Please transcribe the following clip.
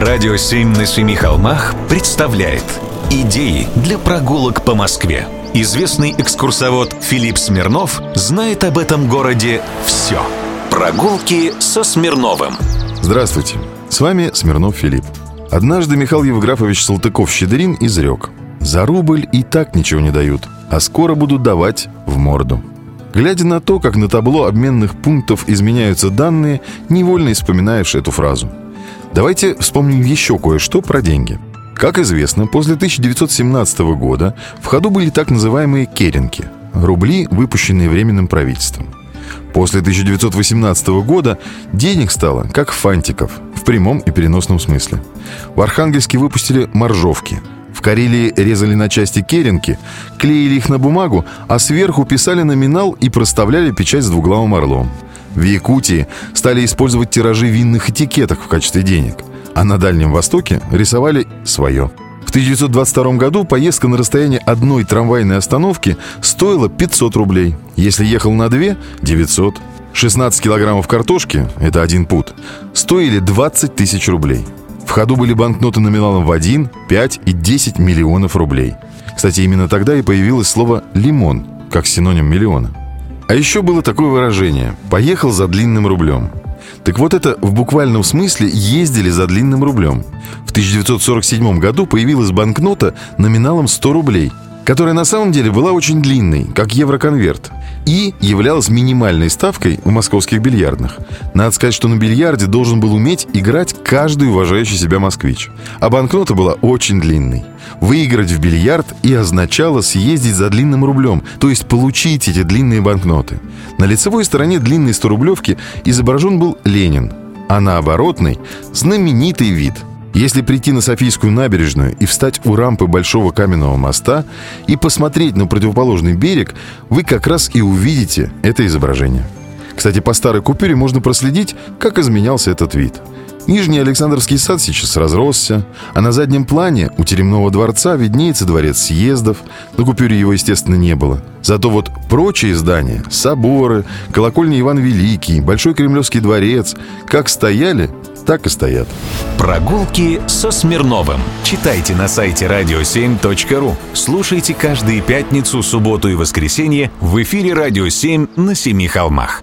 Радио «Семь на семи холмах» представляет Идеи для прогулок по Москве. Известный экскурсовод Филипп Смирнов знает об этом городе все. Прогулки со Смирновым. Здравствуйте, с вами Смирнов Филипп. Однажды Михаил Евграфович Салтыков-Щедрин изрек «За рубль и так ничего не дают, а скоро будут давать в морду». Глядя на то, как на табло обменных пунктов изменяются данные, невольно вспоминаешь эту фразу. Давайте вспомним еще кое-что про деньги. Как известно, после 1917 года в ходу были так называемые керенки – рубли, выпущенные Временным правительством. После 1918 года денег стало, как фантиков, в прямом и переносном смысле. В Архангельске выпустили моржовки – в Карелии резали на части керенки, клеили их на бумагу, а сверху писали номинал и проставляли печать с двуглавым орлом. В Якутии стали использовать тиражи винных этикеток в качестве денег, а на Дальнем Востоке рисовали свое. В 1922 году поездка на расстояние одной трамвайной остановки стоила 500 рублей. Если ехал на две – 900. 16 килограммов картошки – это один пут – стоили 20 тысяч рублей – в ходу были банкноты номиналом в 1, 5 и 10 миллионов рублей. Кстати, именно тогда и появилось слово «лимон» как синоним миллиона. А еще было такое выражение «поехал за длинным рублем». Так вот это в буквальном смысле ездили за длинным рублем. В 1947 году появилась банкнота номиналом 100 рублей – которая на самом деле была очень длинной, как евроконверт, и являлась минимальной ставкой в московских бильярдных. Надо сказать, что на бильярде должен был уметь играть каждый уважающий себя москвич. А банкнота была очень длинной. Выиграть в бильярд и означало съездить за длинным рублем, то есть получить эти длинные банкноты. На лицевой стороне длинной 100-рублевки изображен был Ленин, а на оборотной – знаменитый вид – если прийти на Софийскую набережную и встать у рампы Большого каменного моста и посмотреть на противоположный берег, вы как раз и увидите это изображение. Кстати, по старой купюре можно проследить, как изменялся этот вид – Нижний Александровский сад сейчас разросся, а на заднем плане у Теремного дворца виднеется дворец съездов. На купюре его, естественно, не было. Зато вот прочие здания, соборы, колокольня Иван Великий, Большой Кремлевский дворец, как стояли, так и стоят. Прогулки со Смирновым. Читайте на сайте radio7.ru. Слушайте каждые пятницу, субботу и воскресенье в эфире «Радио 7» на Семи холмах.